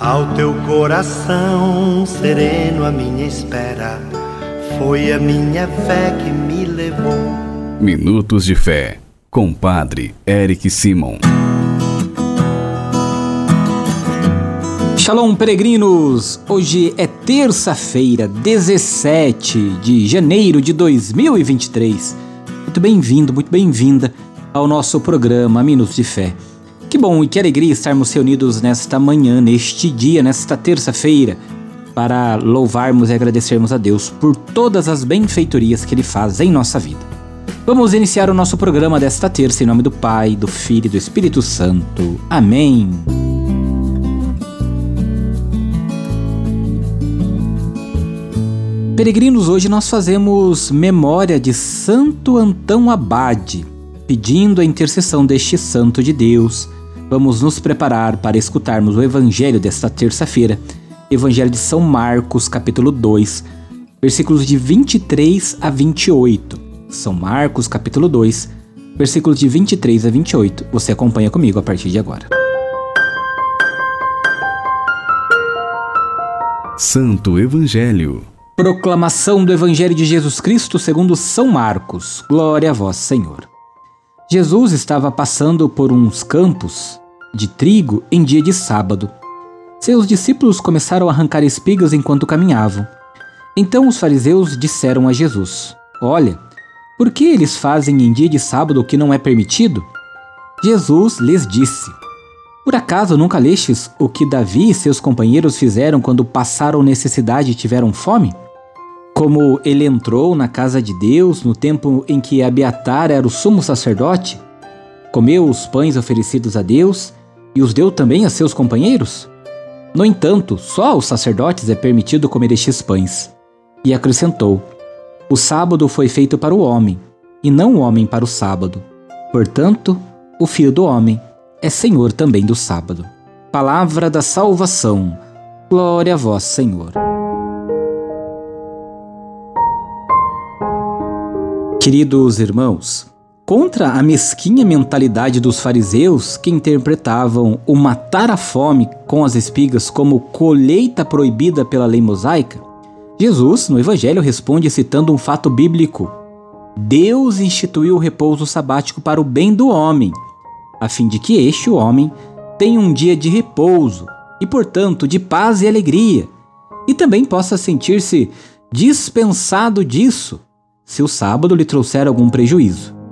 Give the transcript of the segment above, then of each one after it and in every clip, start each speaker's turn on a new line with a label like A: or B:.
A: Ao teu coração sereno, a minha espera foi a minha fé que me levou.
B: Minutos de Fé, com Padre Eric Simon.
C: Shalom, peregrinos! Hoje é terça-feira, 17 de janeiro de 2023. Muito bem-vindo, muito bem-vinda ao nosso programa Minutos de Fé. Bom e que alegria estarmos reunidos nesta manhã, neste dia, nesta terça-feira, para louvarmos e agradecermos a Deus por todas as benfeitorias que Ele faz em nossa vida. Vamos iniciar o nosso programa desta terça em nome do Pai, do Filho e do Espírito Santo. Amém. Peregrinos, hoje nós fazemos memória de Santo Antão Abade, pedindo a intercessão deste santo de Deus vamos nos preparar para escutarmos o evangelho desta terça-feira, Evangelho de São Marcos, capítulo 2, versículos de 23 a 28. São Marcos, capítulo 2, versículos de 23 a 28. Você acompanha comigo a partir de agora.
B: Santo Evangelho.
C: Proclamação do Evangelho de Jesus Cristo segundo São Marcos. Glória a vós, Senhor. Jesus estava passando por uns campos de trigo em dia de sábado. Seus discípulos começaram a arrancar espigas enquanto caminhavam. Então os fariseus disseram a Jesus: Olha, por que eles fazem em dia de sábado o que não é permitido? Jesus lhes disse: Por acaso nunca lestes o que Davi e seus companheiros fizeram quando passaram necessidade e tiveram fome? Como ele entrou na casa de Deus no tempo em que Abiatar era o sumo sacerdote, comeu os pães oferecidos a Deus e os deu também a seus companheiros? No entanto, só aos sacerdotes é permitido comer estes pães. E acrescentou: O sábado foi feito para o homem, e não o homem para o sábado. Portanto, o Filho do Homem é Senhor também do sábado. Palavra da salvação. Glória a vós, Senhor. Queridos irmãos, Contra a mesquinha mentalidade dos fariseus que interpretavam o matar a fome com as espigas como colheita proibida pela lei mosaica, Jesus, no Evangelho, responde citando um fato bíblico. Deus instituiu o repouso sabático para o bem do homem, a fim de que este homem tenha um dia de repouso e, portanto, de paz e alegria, e também possa sentir-se dispensado disso se o sábado lhe trouxer algum prejuízo.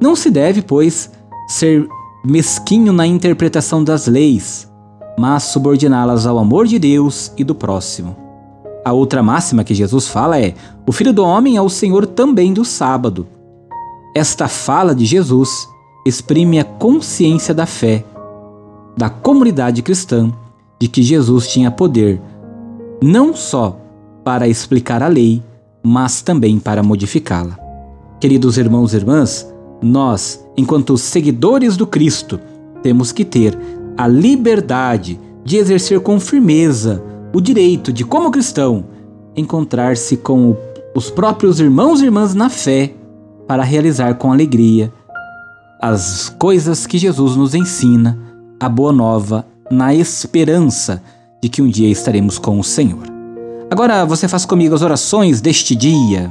C: Não se deve, pois, ser mesquinho na interpretação das leis, mas subordiná-las ao amor de Deus e do próximo. A outra máxima que Jesus fala é: o filho do homem é o Senhor também do sábado. Esta fala de Jesus exprime a consciência da fé da comunidade cristã de que Jesus tinha poder não só para explicar a lei, mas também para modificá-la. Queridos irmãos e irmãs, nós, enquanto seguidores do Cristo, temos que ter a liberdade de exercer com firmeza o direito de, como cristão, encontrar-se com os próprios irmãos e irmãs na fé para realizar com alegria as coisas que Jesus nos ensina, a boa nova, na esperança de que um dia estaremos com o Senhor. Agora você faz comigo as orações deste dia.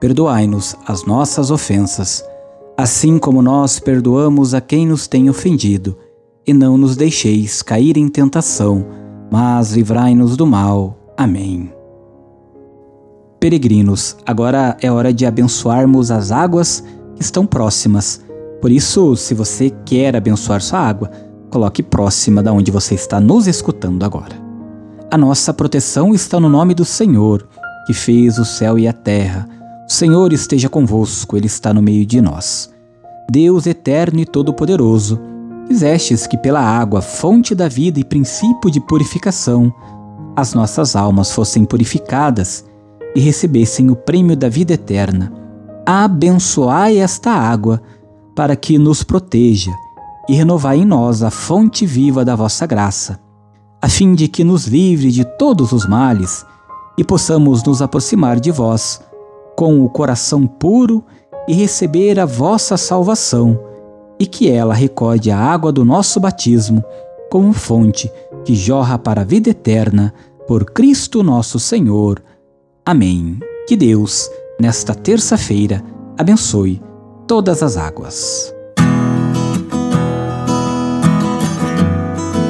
C: perdoai-nos as nossas ofensas, assim como nós perdoamos a quem nos tem ofendido, e não nos deixeis cair em tentação, mas livrai-nos do mal. Amém. Peregrinos, agora é hora de abençoarmos as águas que estão próximas. Por isso, se você quer abençoar sua água, coloque próxima da onde você está nos escutando agora. A nossa proteção está no nome do Senhor, que fez o céu e a terra. O Senhor esteja convosco, Ele está no meio de nós. Deus eterno e todo-poderoso, Quisestes que pela água, fonte da vida e princípio de purificação, as nossas almas fossem purificadas e recebessem o prêmio da vida eterna. Abençoai esta água, para que nos proteja, e renovai em nós a fonte viva da vossa graça, a fim de que nos livre de todos os males e possamos nos aproximar de vós com o coração puro e receber a vossa salvação e que ela recorde a água do nosso batismo como fonte que jorra para a vida eterna por Cristo nosso Senhor. Amém. Que Deus, nesta terça-feira, abençoe todas as águas.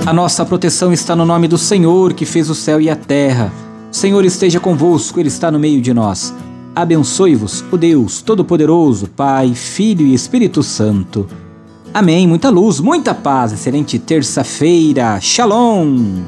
C: A nossa proteção está no nome do Senhor que fez o céu e a terra. O Senhor esteja convosco, Ele está no meio de nós. Abençoe-vos o Deus Todo-Poderoso, Pai, Filho e Espírito Santo. Amém. Muita luz, muita paz. Excelente terça-feira. Shalom.